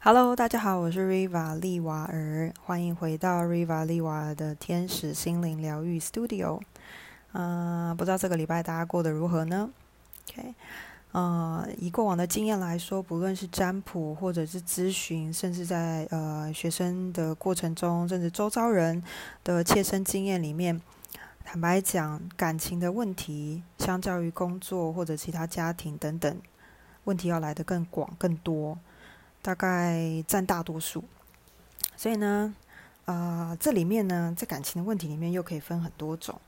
Hello，大家好，我是 Riva 利瓦尔，欢迎回到 Riva 利瓦尔的天使心灵疗愈 Studio。嗯、不知道这个礼拜大家过得如何呢？OK，呃，以过往的经验来说，不论是占卜或者是咨询，甚至在呃学生的过程中，甚至周遭人的切身经验里面，坦白讲，感情的问题，相较于工作或者其他家庭等等，问题要来得更广更多。大概占大多数，所以呢，呃，这里面呢，在感情的问题里面又可以分很多种。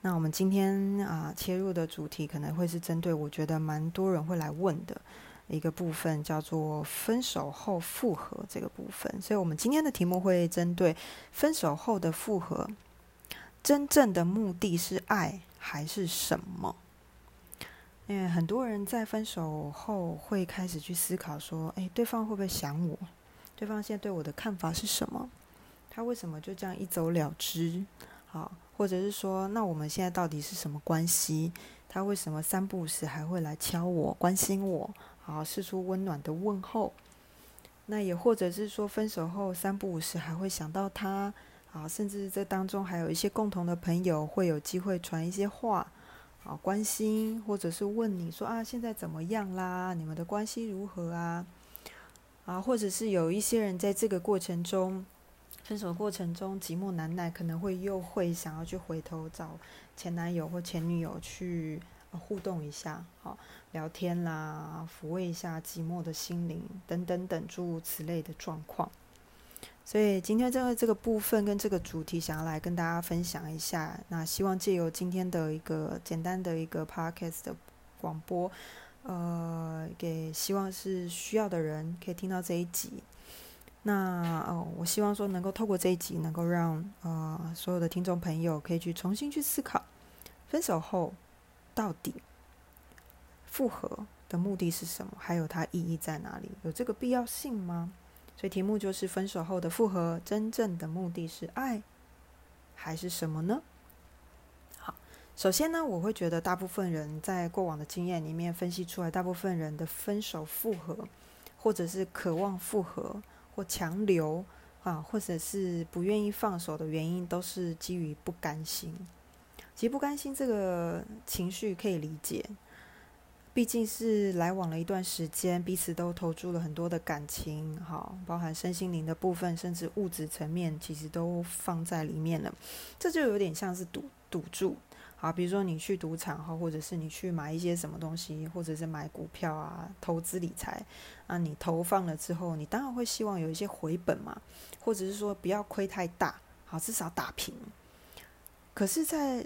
那我们今天啊、切入的主题可能会是针对我觉得蛮多人会来问的一个部分，叫做分手后复合这个部分。所以我们今天的题目会针对分手后的复合，真正的目的是爱还是什么？因为很多人在分手后会开始去思考说：“诶，对方会不会想我？对方现在对我的看法是什么？他为什么就这样一走了之？好，或者是说，那我们现在到底是什么关系？他为什么三不五时还会来敲我、关心我？好，试出温暖的问候。那也或者是说，分手后三不五时还会想到他，啊，甚至这当中还有一些共同的朋友会有机会传一些话。”啊，关心或者是问你说啊，现在怎么样啦？你们的关系如何啊？啊，或者是有一些人在这个过程中，分手过程中寂寞难耐，可能会又会想要去回头找前男友或前女友去、互动一下，好聊天啦，抚慰一下寂寞的心灵等等等诸如此类的状况。所以今天这个这个部分跟这个主题，想要来跟大家分享一下。那希望借由今天的一个简单的一个 podcast 的广播，呃，给希望是需要的人可以听到这一集。那哦，我希望说能够透过这一集，能够让呃所有的听众朋友可以去重新去思考，分手后到底复合的目的是什么，还有它意义在哪里，有这个必要性吗？所以题目就是分手后的复合，真正的目的是爱，还是什么呢？好，首先呢，我会觉得大部分人在过往的经验里面分析出来，大部分人的分手复合，或者是渴望复合或强留啊，或者是不愿意放手的原因，都是基于不甘心。其实不甘心这个情绪可以理解。毕竟是来往了一段时间，彼此都投注了很多的感情，好，包含身心灵的部分，甚至物质层面，其实都放在里面了。这就有点像是赌赌注，好，比如说你去赌场哈，或者是你去买一些什么东西，或者是买股票啊，投资理财啊，你投放了之后，你当然会希望有一些回本嘛，或者是说不要亏太大，好，至少打平。可是，在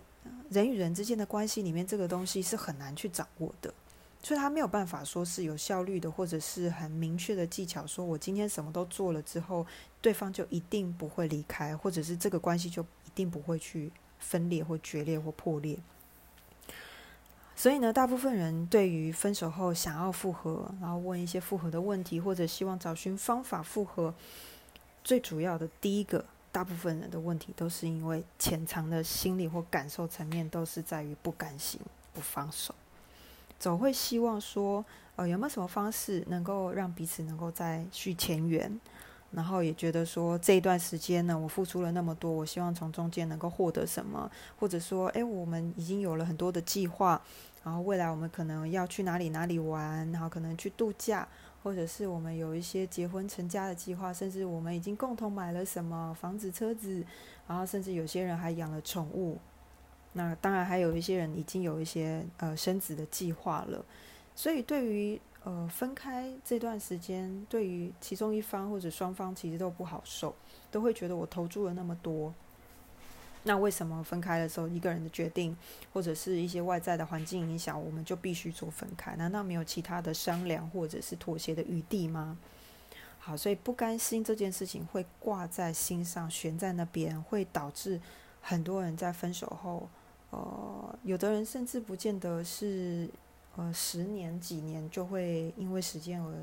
人与人之间的关系里面，这个东西是很难去掌握的。所以他没有办法说是有效率的，或者是很明确的技巧。说我今天什么都做了之后，对方就一定不会离开，或者是这个关系就一定不会去分裂或决裂或破裂。所以呢，大部分人对于分手后想要复合，然后问一些复合的问题，或者希望找寻方法复合，最主要的第一个，大部分人的问题都是因为潜藏的心理或感受层面，都是在于不甘心、不放手。总会希望说，呃，有没有什么方式能够让彼此能够再续前缘？然后也觉得说，这一段时间呢，我付出了那么多，我希望从中间能够获得什么？或者说，诶，我们已经有了很多的计划，然后未来我们可能要去哪里哪里玩，然后可能去度假，或者是我们有一些结婚成家的计划，甚至我们已经共同买了什么房子、车子，然后甚至有些人还养了宠物。那当然，还有一些人已经有一些呃生子的计划了，所以对于呃分开这段时间，对于其中一方或者双方其实都不好受，都会觉得我投注了那么多，那为什么分开的时候一个人的决定或者是一些外在的环境影响，我们就必须做分开？难道没有其他的商量或者是妥协的余地吗？好，所以不甘心这件事情会挂在心上，悬在那边，会导致很多人在分手后。呃，有的人甚至不见得是呃十年几年就会因为时间而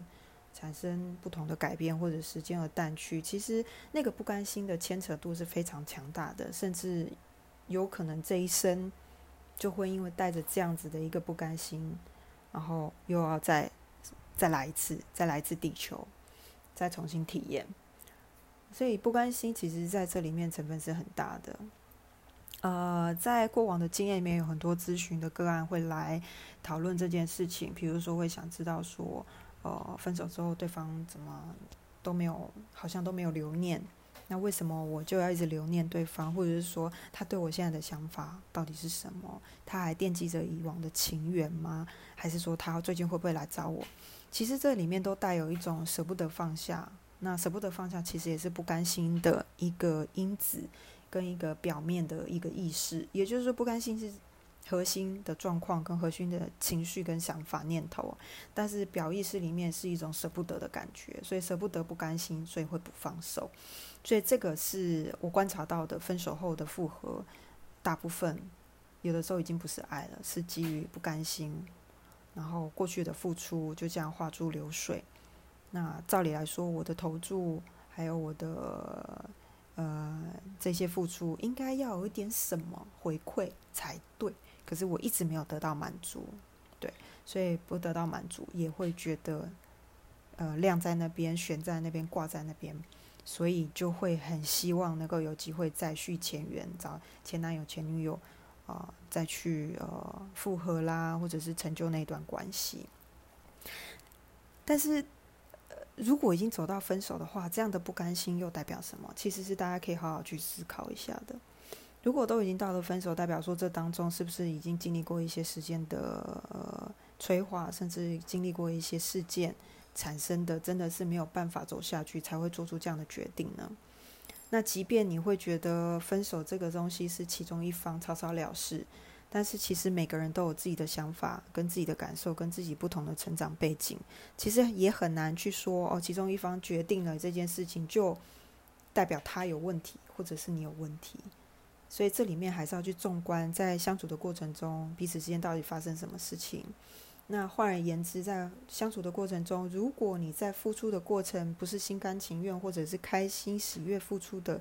产生不同的改变，或者时间而淡去。其实那个不甘心的牵扯度是非常强大的，甚至有可能这一生就会因为带着这样子的一个不甘心，然后又要再再来一次，再来一次地球，再重新体验。所以不甘心，其实在这里面成分是很大的。呃，在过往的经验里面，有很多咨询的个案会来讨论这件事情，比如说会想知道说，呃，分手之后对方怎么都没有，好像都没有留念，那为什么我就要一直留念对方？或者是说，他对我现在的想法到底是什么？他还惦记着以往的情缘吗？还是说他最近会不会来找我？其实这里面都带有一种舍不得放下，那舍不得放下，其实也是不甘心的一个因子。跟一个表面的一个意识，也就是说不甘心是核心的状况，跟核心的情绪跟想法念头，但是表意识里面是一种舍不得的感觉，所以舍不得不甘心，所以会不放手，所以这个是我观察到的分手后的复合，大部分有的时候已经不是爱了，是基于不甘心，然后过去的付出就这样化作流水，那照理来说，我的投注还有我的。呃，这些付出应该要有一点什么回馈才对，可是我一直没有得到满足，对，所以不得到满足也会觉得，呃，晾在那边，悬在那边，挂在那边，所以就会很希望能够有机会再续前缘，找前男友、前女友啊，再去呃复合啦，或者是成就那段关系，但是。如果已经走到分手的话，这样的不甘心又代表什么？其实是大家可以好好去思考一下的。如果都已经到了分手，代表说这当中是不是已经经历过一些时间的呃催化，甚至经历过一些事件产生的，真的是没有办法走下去才会做出这样的决定呢？那即便你会觉得分手这个东西是其中一方草草了事。但是其实每个人都有自己的想法、跟自己的感受、跟自己不同的成长背景，其实也很难去说哦，其中一方决定了这件事情，就代表他有问题，或者是你有问题。所以这里面还是要去纵观，在相处的过程中，彼此之间到底发生什么事情。那换而言之，在相处的过程中，如果你在付出的过程不是心甘情愿，或者是开心喜悦付出的，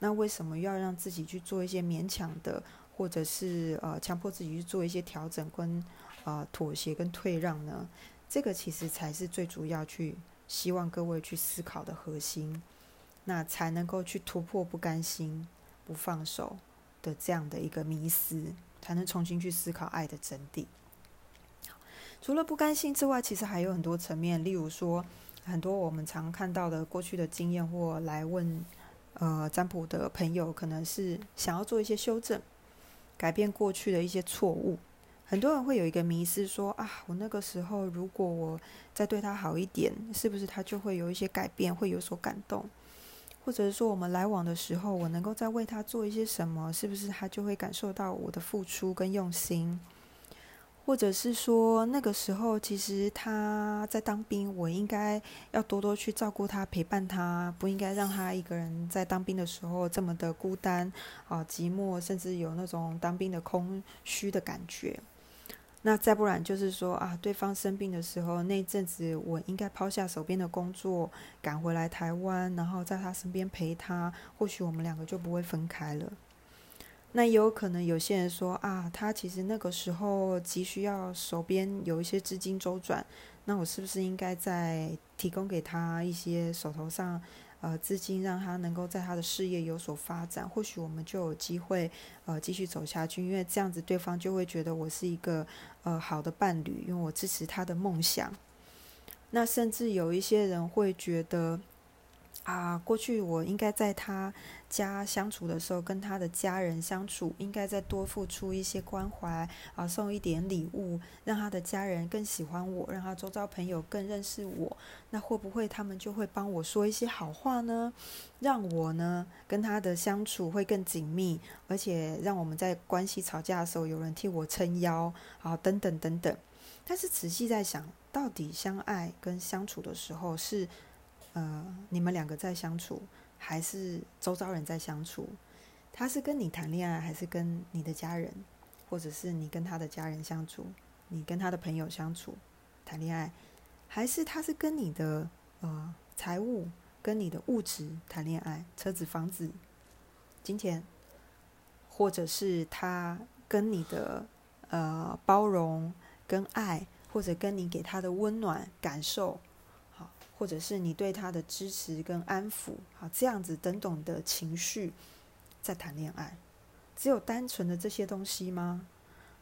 那为什么要让自己去做一些勉强的？或者是呃强迫自己去做一些调整跟呃妥协跟退让呢？这个其实才是最主要去希望各位去思考的核心，那才能够去突破不甘心、不放手的这样的一个迷思，才能重新去思考爱的真谛。除了不甘心之外，其实还有很多层面，例如说很多我们常看到的过去的经验或来问呃占卜的朋友，可能是想要做一些修正。改变过去的一些错误，很多人会有一个迷失，说啊，我那个时候如果我再对他好一点，是不是他就会有一些改变，会有所感动？或者是说，我们来往的时候，我能够再为他做一些什么，是不是他就会感受到我的付出跟用心？或者是说，那个时候其实他在当兵，我应该要多多去照顾他、陪伴他，不应该让他一个人在当兵的时候这么的孤单、啊寂寞，甚至有那种当兵的空虚的感觉。那再不然就是说啊，对方生病的时候那阵子，我应该抛下手边的工作，赶回来台湾，然后在他身边陪他，或许我们两个就不会分开了。那也有可能有些人说啊，他其实那个时候急需要手边有一些资金周转，那我是不是应该再提供给他一些手头上呃资金，让他能够在他的事业有所发展？或许我们就有机会呃继续走下去，因为这样子对方就会觉得我是一个呃好的伴侣，因为我支持他的梦想。那甚至有一些人会觉得。啊，过去我应该在他家相处的时候，跟他的家人相处，应该再多付出一些关怀啊，送一点礼物，让他的家人更喜欢我，让他周遭朋友更认识我。那会不会他们就会帮我说一些好话呢？让我呢跟他的相处会更紧密，而且让我们在关系吵架的时候有人替我撑腰啊，等等等等。但是仔细在想，到底相爱跟相处的时候是？呃，你们两个在相处，还是周遭人在相处？他是跟你谈恋爱，还是跟你的家人，或者是你跟他的家人相处，你跟他的朋友相处谈恋爱，还是他是跟你的呃财务、跟你的物质谈恋爱，车子、房子、金钱，或者是他跟你的呃包容、跟爱，或者跟你给他的温暖感受？或者是你对他的支持跟安抚，好这样子等等的情绪，在谈恋爱，只有单纯的这些东西吗？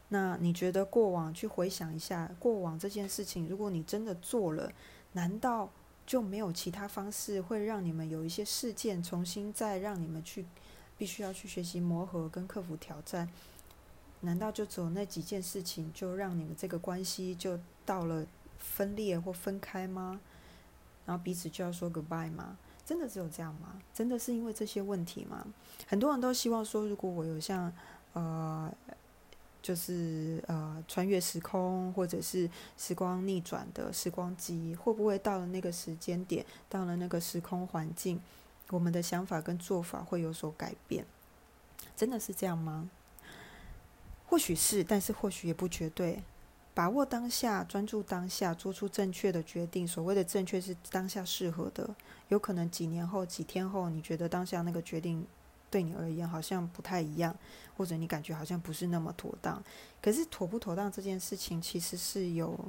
那你觉得过往去回想一下过往这件事情，如果你真的做了，难道就没有其他方式会让你们有一些事件重新再让你们去必须要去学习磨合跟克服挑战？难道就只有那几件事情就让你们这个关系就到了分裂或分开吗？然后彼此就要说 goodbye 吗？真的只有这样吗？真的是因为这些问题吗？很多人都希望说，如果我有像呃。就是呃，穿越时空或者是时光逆转的时光机，会不会到了那个时间点，到了那个时空环境，我们的想法跟做法会有所改变？真的是这样吗？或许是，但是或许也不绝对。把握当下，专注当下，做出正确的决定。所谓的正确是当下适合的，有可能几年后、几天后，你觉得当下那个决定。对你而言好像不太一样，或者你感觉好像不是那么妥当。可是妥不妥当这件事情，其实是有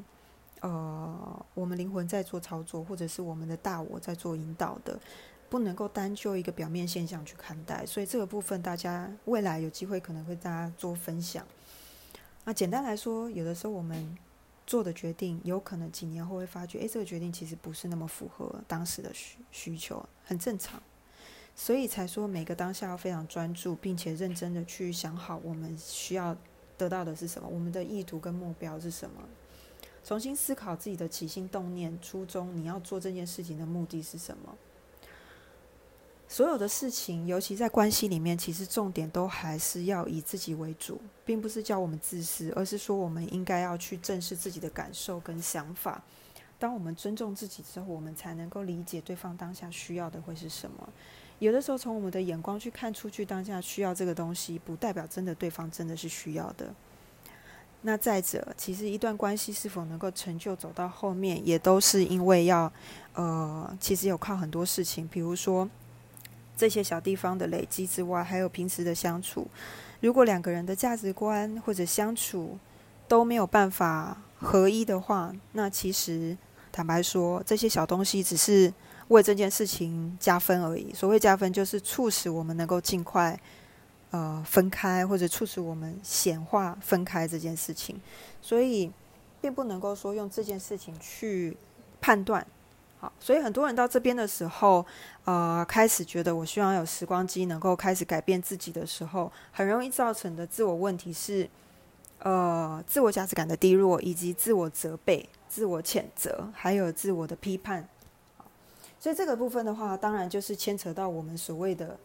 呃我们灵魂在做操作，或者是我们的大我在做引导的，不能够单就一个表面现象去看待。所以这个部分，大家未来有机会可能会大家做分享。那简单来说，有的时候我们做的决定，有可能几年后会发觉，诶，这个决定其实不是那么符合当时的需需求，很正常。所以才说每个当下要非常专注，并且认真的去想好我们需要得到的是什么，我们的意图跟目标是什么，重新思考自己的起心动念、初衷，你要做这件事情的目的是什么？所有的事情，尤其在关系里面，其实重点都还是要以自己为主，并不是叫我们自私，而是说我们应该要去正视自己的感受跟想法。当我们尊重自己之后，我们才能够理解对方当下需要的会是什么。有的时候，从我们的眼光去看出去，当下需要这个东西，不代表真的对方真的是需要的。那再者，其实一段关系是否能够成就走到后面，也都是因为要，呃，其实有靠很多事情，比如说这些小地方的累积之外，还有平时的相处。如果两个人的价值观或者相处都没有办法合一的话，那其实坦白说，这些小东西只是。为这件事情加分而已。所谓加分，就是促使我们能够尽快呃分开，或者促使我们显化分开这件事情。所以，并不能够说用这件事情去判断。好，所以很多人到这边的时候，呃，开始觉得我希望有时光机能够开始改变自己的时候，很容易造成的自我问题是，呃，自我价值感的低落，以及自我责备、自我谴责，还有自我的批判。所以这个部分的话，当然就是牵扯到我们所谓的，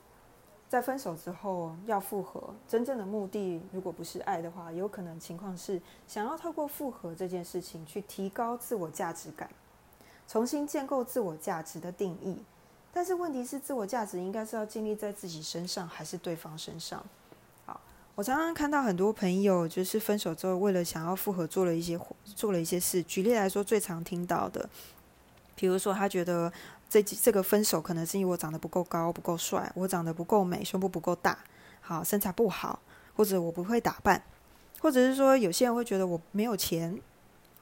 在分手之后要复合，真正的目的如果不是爱的话，有可能情况是想要透过复合这件事情去提高自我价值感，重新建构自我价值的定义。但是问题是，自我价值应该是要建立在自己身上，还是对方身上？好，我常常看到很多朋友就是分手之后，为了想要复合，做了一些做了一些事。举例来说，最常听到的，比如说他觉得。这这个分手可能是因为我长得不够高、不够帅，我长得不够美，胸部不够大，好身材不好，或者我不会打扮，或者是说有些人会觉得我没有钱，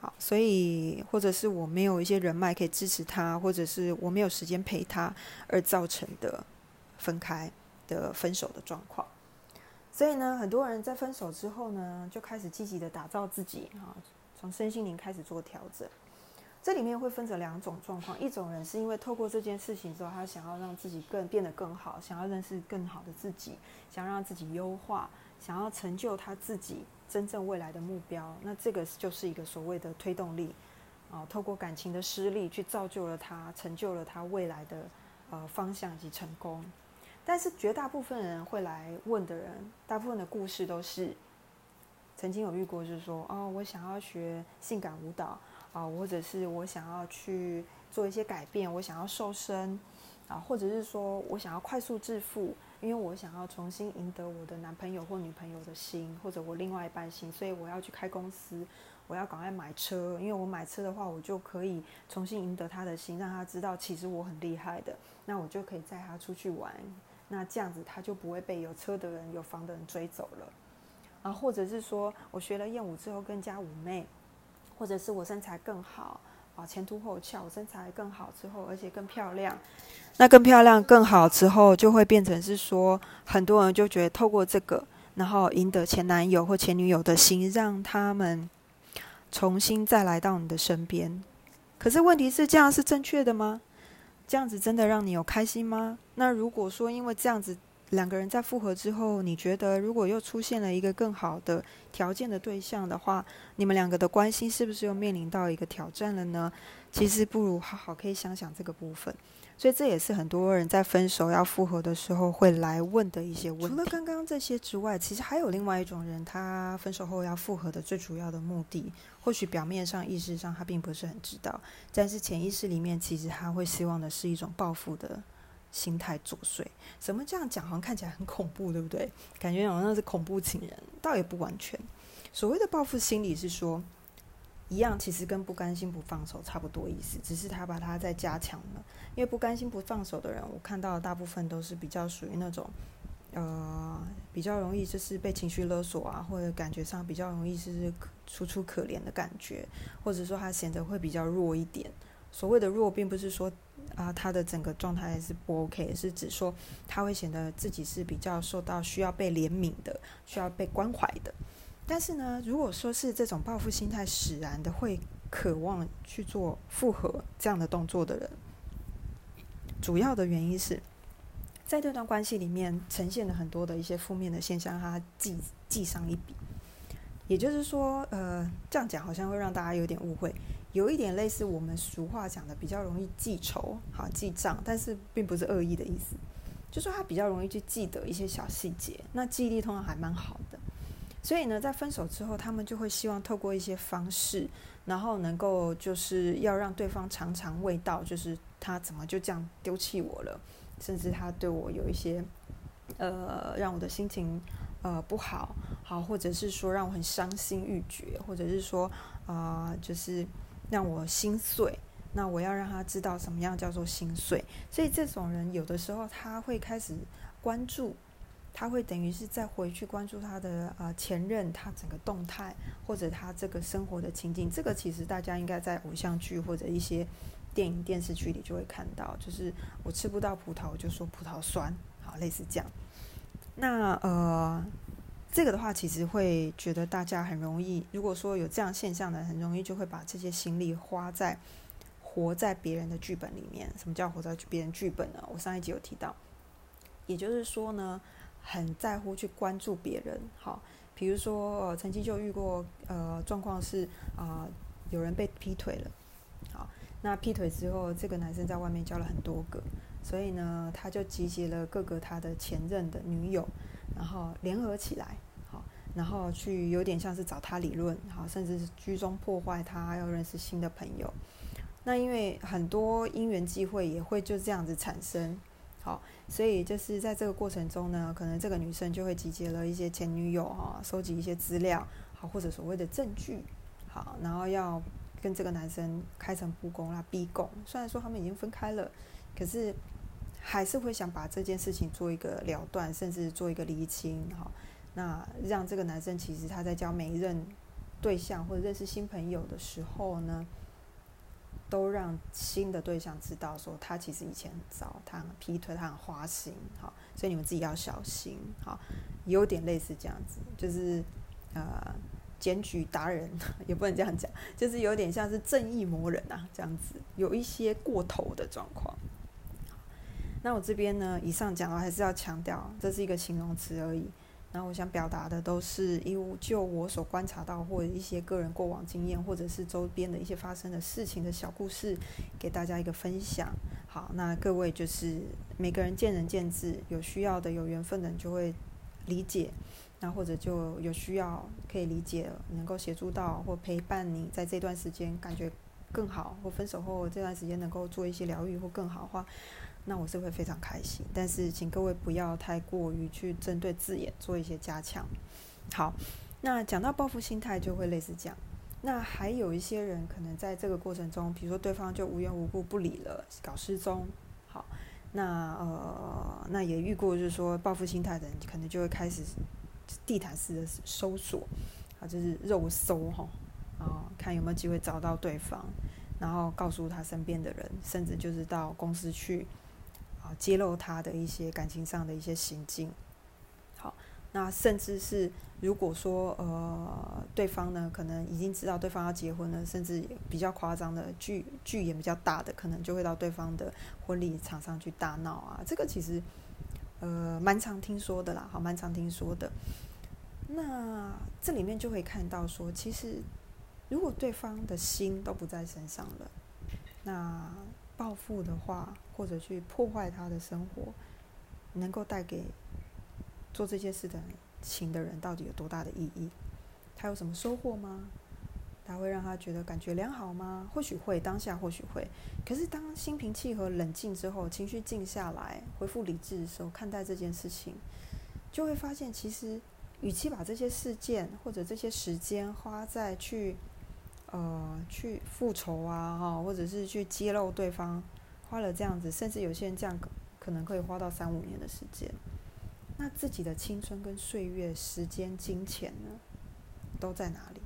好，所以或者是我没有一些人脉可以支持他，或者是我没有时间陪他而造成的分开的分手的状况。所以呢，很多人在分手之后呢，就开始积极的打造自己，啊，从身心灵开始做调整。这里面会分成两种状况，一种人是因为透过这件事情之后，他想要让自己更变得更好，想要认识更好的自己，想让自己优化，想要成就他自己真正未来的目标。那这个就是一个所谓的推动力，啊，透过感情的失利去造就了他，成就了他未来的呃方向及成功。但是绝大部分人会来问的人，大部分的故事都是曾经有遇过，就是说，哦，我想要学性感舞蹈。啊，或者是我想要去做一些改变，我想要瘦身，啊，或者是说我想要快速致富，因为我想要重新赢得我的男朋友或女朋友的心，或者我另外一半心，所以我要去开公司，我要赶快买车，因为我买车的话，我就可以重新赢得他的心，让他知道其实我很厉害的，那我就可以载他出去玩，那这样子他就不会被有车的人、有房的人追走了，啊，或者是说我学了艳舞之后更加妩媚。或者是我身材更好，啊，前凸后翘，身材更好之后，而且更漂亮。那更漂亮、更好之后，就会变成是说，很多人就觉得透过这个，然后赢得前男友或前女友的心，让他们重新再来到你的身边。可是问题是，这样是正确的吗？这样子真的让你有开心吗？那如果说因为这样子，两个人在复合之后，你觉得如果又出现了一个更好的条件的对象的话，你们两个的关系是不是又面临到一个挑战了呢？其实不如好好可以想想这个部分。所以这也是很多人在分手要复合的时候会来问的一些问题。除了刚刚这些之外，其实还有另外一种人，他分手后要复合的最主要的目的，或许表面上、意识上他并不是很知道，但是潜意识里面其实他会希望的是一种报复的心态作祟。怎么这样讲？好像看起来很恐怖，对不对？感觉好像是恐怖情人，倒也不完全。所谓的报复心理是说。一样，其实跟不甘心不放手差不多意思，只是他把它再加强了。因为不甘心不放手的人，我看到的大部分都是比较属于那种，呃，比较容易就是被情绪勒索啊，或者感觉上比较容易是楚楚可怜的感觉，或者说他显得会比较弱一点。所谓的弱，并不是说啊他的整个状态是不 OK，是指说他会显得自己是比较受到需要被怜悯的，需要被关怀的。但是呢，如果说是这种报复心态使然的，会渴望去做复合这样的动作的人，主要的原因是在这段关系里面呈现了很多的一些负面的现象，他记记上一笔。也就是说，呃，这样讲好像会让大家有点误会，有一点类似我们俗话讲的比较容易记仇、好记账，但是并不是恶意的意思，就说他比较容易去记得一些小细节，那记忆力通常还蛮好的。所以呢，在分手之后，他们就会希望透过一些方式，然后能够就是要让对方尝尝味道，就是他怎么就这样丢弃我了，甚至他对我有一些呃让我的心情呃不好，好，或者是说让我很伤心欲绝，或者是说啊就是让我心碎，那我要让他知道什么样叫做心碎。所以这种人有的时候他会开始关注。他会等于是再回去关注他的呃前任，他整个动态或者他这个生活的情景，这个其实大家应该在偶像剧或者一些电影电视剧里就会看到，就是我吃不到葡萄，就说葡萄酸，好类似这样。那呃，这个的话其实会觉得大家很容易，如果说有这样现象的，很容易就会把这些心力花在活在别人的剧本里面。什么叫活在别人剧本呢？我上一集有提到，也就是说呢。很在乎去关注别人，好，比如说曾经就遇过呃状况是啊有人被劈腿了，好，那劈腿之后这个男生在外面交了很多个，所以呢他就集结了各个他的前任的女友，然后联合起来，好，然后去有点像是找他理论，好，甚至是居中破坏他要认识新的朋友，那因为很多因缘机会也会就这样子产生。好，所以就是在这个过程中呢，可能这个女生就会集结了一些前女友哈，收集一些资料，好或者所谓的证据，好，然后要跟这个男生开诚布公啦，逼供。虽然说他们已经分开了，可是还是会想把这件事情做一个了断，甚至做一个厘清，哈。那让这个男生其实他在交每一任对象或者认识新朋友的时候呢。都让新的对象知道，说他其实以前很糟，他很劈腿，他很花心，好，所以你们自己要小心，好，有点类似这样子，就是呃，检举达人 也不能这样讲，就是有点像是正义魔人啊，这样子，有一些过头的状况。那我这边呢，以上讲的还是要强调，这是一个形容词而已。然后我想表达的都是，因为就我所观察到，或者一些个人过往经验，或者是周边的一些发生的事情的小故事，给大家一个分享。好，那各位就是每个人见仁见智，有需要的、有缘分的人就会理解，那或者就有需要可以理解，能够协助到或陪伴你在这段时间感觉更好，或分手后这段时间能够做一些疗愈或更好的话。那我是会非常开心，但是请各位不要太过于去针对字眼做一些加强。好，那讲到报复心态就会类似这样。那还有一些人可能在这个过程中，比如说对方就无缘无故不理了，搞失踪。好，那呃，那也遇过就是说报复心态的人，可能就会开始地毯式的搜索，啊，就是肉搜哈，啊，看有没有机会找到对方。然后告诉他身边的人，甚至就是到公司去揭露他的一些感情上的一些行径。好，那甚至是如果说呃对方呢可能已经知道对方要结婚了，甚至比较夸张的剧剧演比较大的，可能就会到对方的婚礼场上去大闹啊。这个其实呃蛮常听说的啦，好，蛮常听说的。那这里面就会看到说，其实如果对方的心都不在身上了，那报复的话，或者去破坏他的生活，能够带给做这些事的情的人到底有多大的意义？他有什么收获吗？他会让他觉得感觉良好吗？或许会，当下或许会。可是当心平气和、冷静之后，情绪静下来，恢复理智的时候，看待这件事情，就会发现其实。与其把这些事件或者这些时间花在去，呃，去复仇啊，哈，或者是去揭露对方，花了这样子，甚至有些人这样可能可以花到三五年的时间，那自己的青春跟岁月、时间、金钱呢，都在哪里？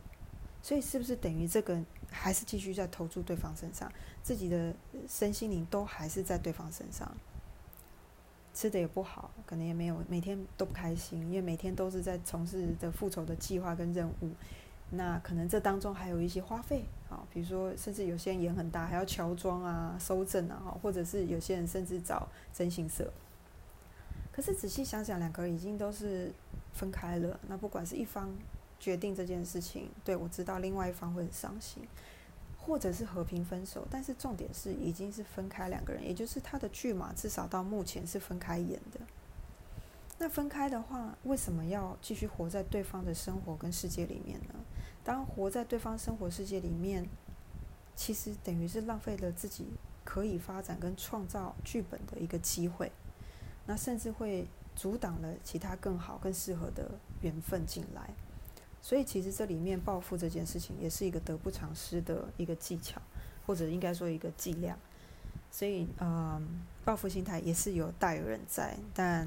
所以是不是等于这个还是继续在投注对方身上，自己的身心灵都还是在对方身上？吃的也不好，可能也没有每天都不开心，因为每天都是在从事的复仇的计划跟任务。那可能这当中还有一些花费啊，比如说甚至有些人眼很大，还要乔装啊、收证啊，或者是有些人甚至找征信社。可是仔细想想，两个人已经都是分开了，那不管是一方决定这件事情，对我知道另外一方会很伤心。或者是和平分手，但是重点是已经是分开两个人，也就是他的剧码至少到目前是分开演的。那分开的话，为什么要继续活在对方的生活跟世界里面呢？当活在对方生活世界里面，其实等于是浪费了自己可以发展跟创造剧本的一个机会，那甚至会阻挡了其他更好、更适合的缘分进来。所以其实这里面报复这件事情也是一个得不偿失的一个技巧，或者应该说一个伎俩。所以，嗯，报复心态也是有大有人在，但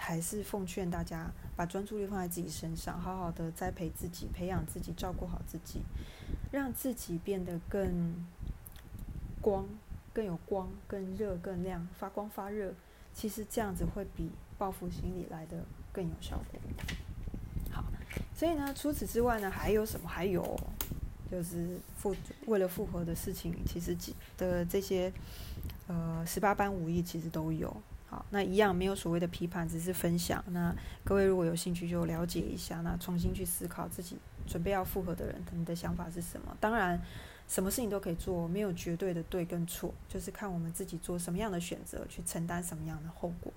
还是奉劝大家把专注力放在自己身上，好好的栽培自己，培养自己，照顾好自己，让自己变得更光、更有光、更热、更亮，发光发热。其实这样子会比报复心理来的更有效果。好所以呢，除此之外呢，还有什么？还有就是复为了复合的事情，其实的这些呃十八般武艺其实都有。那一样没有所谓的批判，只是分享。那各位如果有兴趣，就了解一下，那重新去思考自己准备要复合的人，他们的想法是什么？当然，什么事情都可以做，没有绝对的对跟错，就是看我们自己做什么样的选择，去承担什么样的后果。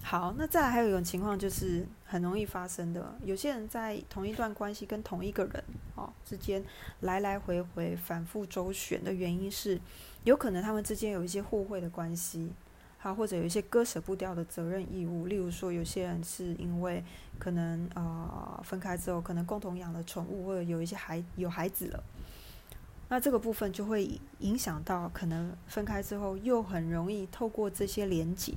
好，那再来还有一种情况，就是很容易发生的。有些人在同一段关系跟同一个人哦之间来来回回反复周旋的原因是，有可能他们之间有一些互惠的关系，好，或者有一些割舍不掉的责任义务。例如说，有些人是因为可能啊分开之后，可能共同养了宠物，或者有一些孩有孩子了，那这个部分就会影响到可能分开之后又很容易透过这些连结。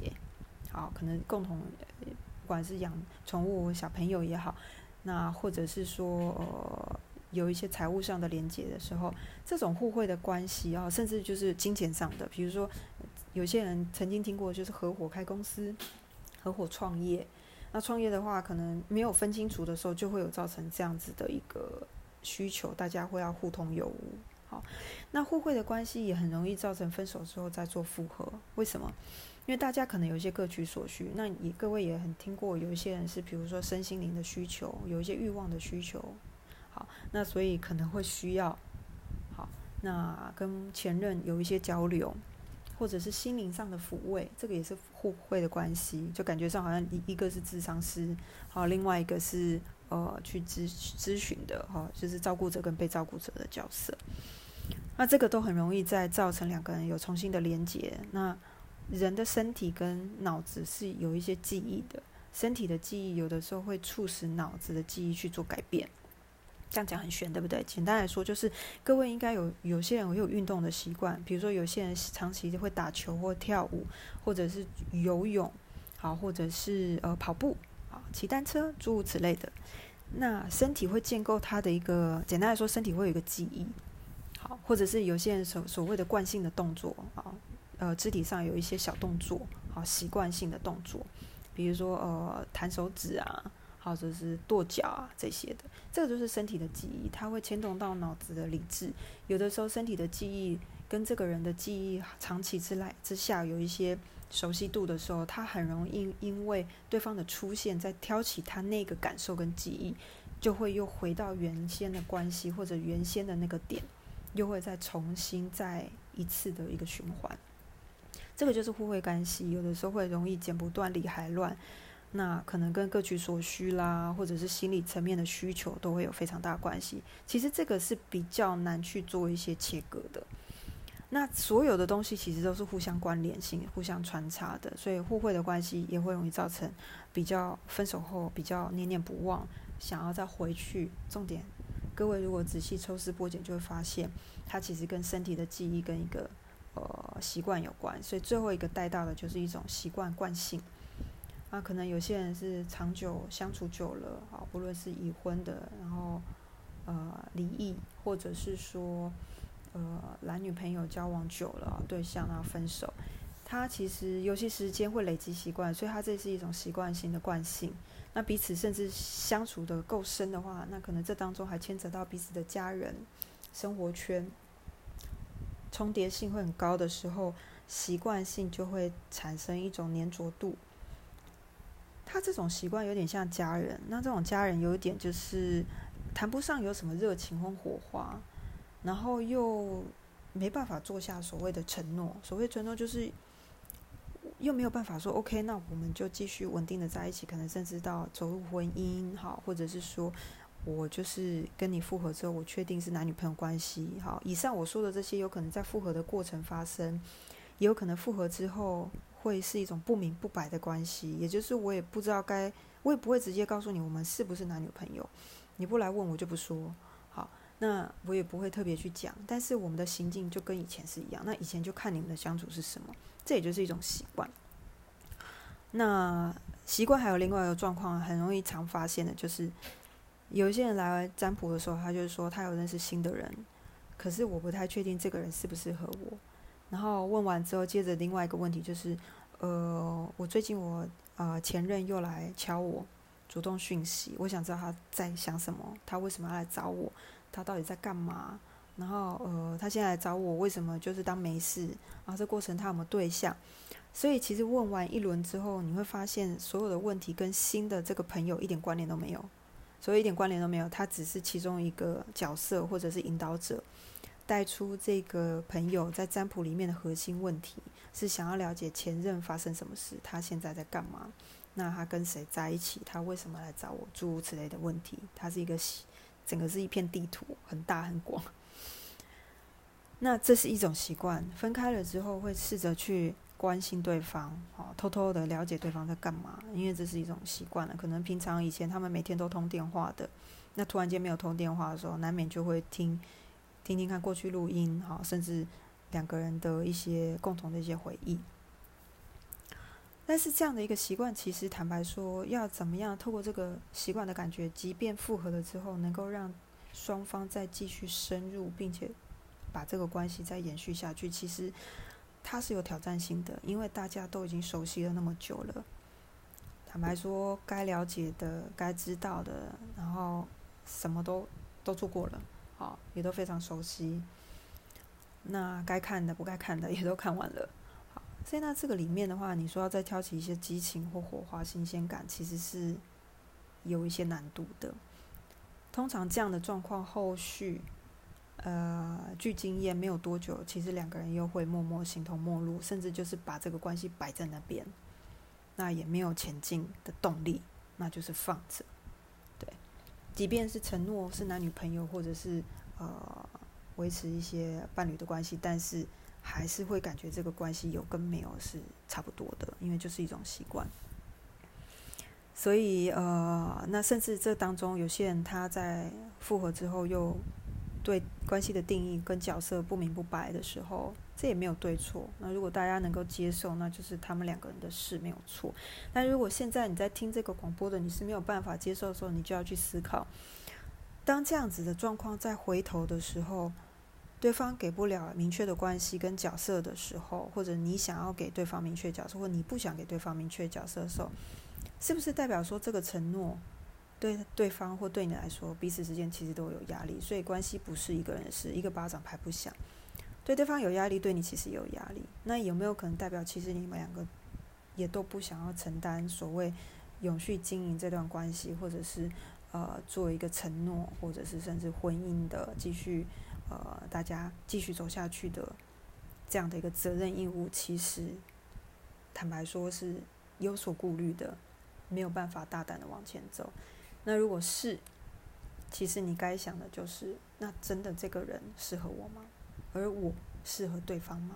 好，可能共同，不管是养宠物小朋友也好，那或者是说呃有一些财务上的连接的时候，这种互惠的关系啊，甚至就是金钱上的，比如说有些人曾经听过，就是合伙开公司、合伙创业，那创业的话，可能没有分清楚的时候，就会有造成这样子的一个需求，大家会要互通有无。好，那互惠的关系也很容易造成分手之后再做复合，为什么？因为大家可能有一些各取所需，那也各位也很听过，有一些人是比如说身心灵的需求，有一些欲望的需求，好，那所以可能会需要，好，那跟前任有一些交流，或者是心灵上的抚慰，这个也是互惠的关系，就感觉上好像一一个是智商师，好，另外一个是呃去咨咨询的，哈，就是照顾者跟被照顾者的角色，那这个都很容易在造成两个人有重新的连接，那。人的身体跟脑子是有一些记忆的，身体的记忆有的时候会促使脑子的记忆去做改变。这样讲很玄，对不对？简单来说，就是各位应该有有些人会有运动的习惯，比如说有些人长期会打球或跳舞，或者是游泳，好，或者是呃跑步，啊，骑单车，诸如此类的。那身体会建构它的一个，简单来说，身体会有一个记忆。好，好，或者是有些人所所谓的惯性的动作啊，呃，肢体上有一些小动作，好，习惯性的动作，比如说呃，弹手指啊，或者是跺脚啊这些的，这个就是身体的记忆，它会牵动到脑子的理智。有的时候身体的记忆跟这个人的记忆长期之来之下有一些熟悉度的时候，他很容易因为对方的出现，在挑起他那个感受跟记忆。就会又回到原先的关系，或者原先的那个点，又会再重新再一次的一个循环。这个就是互惠关系，有的时候会容易剪不断理还乱，那可能跟各取所需啦，或者是心理层面的需求都会有非常大关系。其实这个是比较难去做一些切割的。那所有的东西其实都是互相关联性、互相穿插的，所以互惠的关系也会容易造成比较分手后比较念念不忘。想要再回去，重点，各位如果仔细抽丝剥茧，就会发现它其实跟身体的记忆跟一个呃习惯有关。所以最后一个带到的就是一种习惯惯性。那可能有些人是长久相处久了，啊，不论是已婚的，然后呃离异，或者是说呃男女朋友交往久了，对象啊分手，他其实有些时间会累积习惯，所以他这是一种习惯性的惯性。那彼此甚至相处的够深的话，那可能这当中还牵扯到彼此的家人、生活圈，重叠性会很高的时候，习惯性就会产生一种粘着度。他这种习惯有点像家人，那这种家人有一点就是谈不上有什么热情或火花，然后又没办法做下所谓的承诺。所谓承诺就是。又没有办法说 OK，那我们就继续稳定的在一起，可能甚至到走入婚姻，好，或者是说我就是跟你复合之后，我确定是男女朋友关系，好，以上我说的这些有可能在复合的过程发生，也有可能复合之后会是一种不明不白的关系，也就是我也不知道该，我也不会直接告诉你我们是不是男女朋友，你不来问我就不说，好，那我也不会特别去讲，但是我们的行径就跟以前是一样，那以前就看你们的相处是什么。这也就是一种习惯。那习惯还有另外一个状况，很容易常发现的，就是有一些人来占卜的时候，他就是说他有认识新的人，可是我不太确定这个人适不适合我。然后问完之后，接着另外一个问题就是，呃，我最近我呃前任又来敲我，主动讯息，我想知道他在想什么，他为什么要来找我，他到底在干嘛？然后，呃，他现在来找我，为什么就是当没事？然后这过程他有没有对象？所以其实问完一轮之后，你会发现所有的问题跟新的这个朋友一点关联都没有，所以一点关联都没有。他只是其中一个角色或者是引导者，带出这个朋友在占卜里面的核心问题是想要了解前任发生什么事，他现在在干嘛？那他跟谁在一起？他为什么来找我？诸如此类的问题，它是一个整个是一片地图，很大很广。那这是一种习惯，分开了之后会试着去关心对方，哦，偷偷的了解对方在干嘛，因为这是一种习惯了。可能平常以前他们每天都通电话的，那突然间没有通电话的时候，难免就会听，听听看过去录音，哈，甚至两个人的一些共同的一些回忆。但是这样的一个习惯，其实坦白说，要怎么样透过这个习惯的感觉，即便复合了之后，能够让双方再继续深入，并且。把这个关系再延续下去，其实它是有挑战性的，因为大家都已经熟悉了那么久了。坦白说，该了解的、该知道的，然后什么都都做过了，好，也都非常熟悉。那该看的、不该看的也都看完了，好。所以那这个里面的话，你说要再挑起一些激情或火花、新鲜感，其实是有一些难度的。通常这样的状况后续。呃，据经验，没有多久，其实两个人又会默默形同陌路，甚至就是把这个关系摆在那边，那也没有前进的动力，那就是放着。即便是承诺是男女朋友，或者是呃维持一些伴侣的关系，但是还是会感觉这个关系有跟没有是差不多的，因为就是一种习惯。所以呃，那甚至这当中有些人他在复合之后又。对关系的定义跟角色不明不白的时候，这也没有对错。那如果大家能够接受，那就是他们两个人的事，没有错。但如果现在你在听这个广播的，你是没有办法接受的时候，你就要去思考，当这样子的状况再回头的时候，对方给不了明确的关系跟角色的时候，或者你想要给对方明确角色，或你不想给对方明确角色的时候，是不是代表说这个承诺对对方或对你来说，彼此之间其实都有压力？所以关系不是一个人的事，一个巴掌拍不响。对对方有压力，对你其实也有压力。那有没有可能代表，其实你们两个也都不想要承担所谓永续经营这段关系，或者是呃做一个承诺，或者是甚至婚姻的继续？呃，大家继续走下去的这样的一个责任义务，其实坦白说是有所顾虑的，没有办法大胆的往前走。那如果是，其实你该想的就是，那真的这个人适合我吗？而我适合对方吗？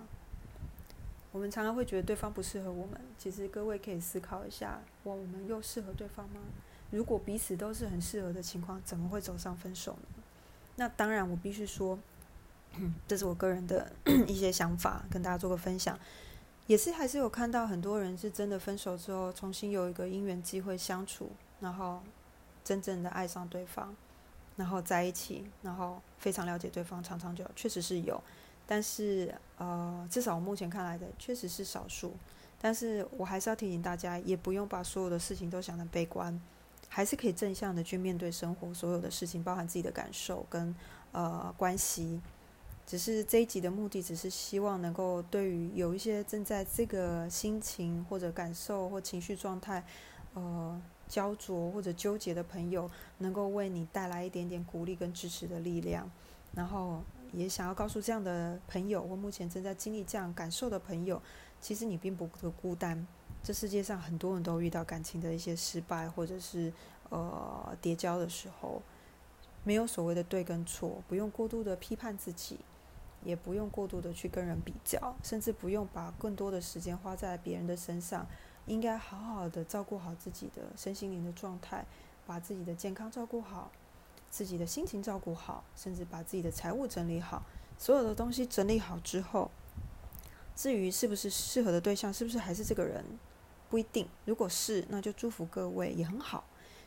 我们常常会觉得对方不适合我们，其实各位可以思考一下，哇，我们又适合对方吗？如果彼此都是很适合的情况，怎么会走上分手呢？那当然，我必须说，这是我个人的 一些想法，跟大家做个分享。也是还是有看到很多人是真的分手之后，重新有一个姻缘机会相处，然后真正的爱上对方，然后在一起，然后非常了解对方，长长久，确实是有。但是呃，至少我目前看来的确实是少数。但是我还是要提醒大家，也不用把所有的事情都想得悲观。还是可以正向的去面对生活所有的事情，包含自己的感受跟呃关系。只是这一集的目的，只是希望能够对于有一些正在这个心情或者感受或情绪状态呃焦灼或者纠结的朋友，能够为你带来一点点鼓励跟支持的力量。然后也想要告诉这样的朋友，或目前正在经历这样感受的朋友，其实你并不孤单。这世界上很多人都遇到感情的一些失败，或者是呃叠交的时候，没有所谓的对跟错，不用过度的批判自己，也不用过度的去跟人比较，甚至不用把更多的时间花在别人的身上，应该好好的照顾好自己的身心灵的状态，把自己的健康照顾好，自己的心情照顾好，甚至把自己的财务整理好，所有的东西整理好之后，至于是不是适合的对象，是不是还是这个人。不一定，如果是，那就祝福各位也很好；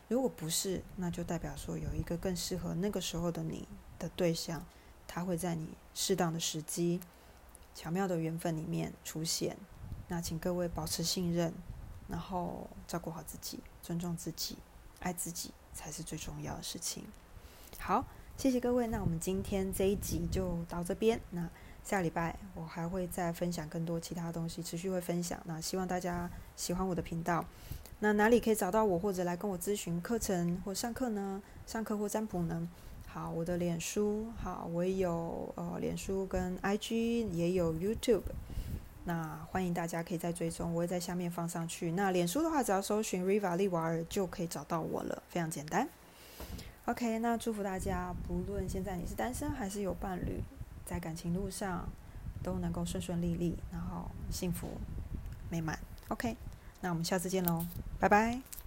如果不是，那就代表说有一个更适合那个时候的你的对象，他会在你适当的时机、巧妙的缘分里面出现。那请各位保持信任，然后照顾好自己，尊重自己，爱自己才是最重要的事情。好，谢谢各位，那我们今天这一集就到这边。那。下礼拜我还会再分享更多其他东西，持续会分享。那希望大家喜欢我的频道。那哪里可以找到我，或者来跟我咨询课程或上课呢？上课或占卜呢？好，我的脸书，好，我也有呃脸书跟 IG，也有 YouTube。那欢迎大家可以再追踪，我会在下面放上去。那脸书的话，只要搜寻 Riva 利瓦尔就可以找到我了，非常简单。OK，那祝福大家，不论现在你是单身还是有伴侣。在感情路上都能够顺顺利利，然后幸福美满。OK，那我们下次见喽，拜拜。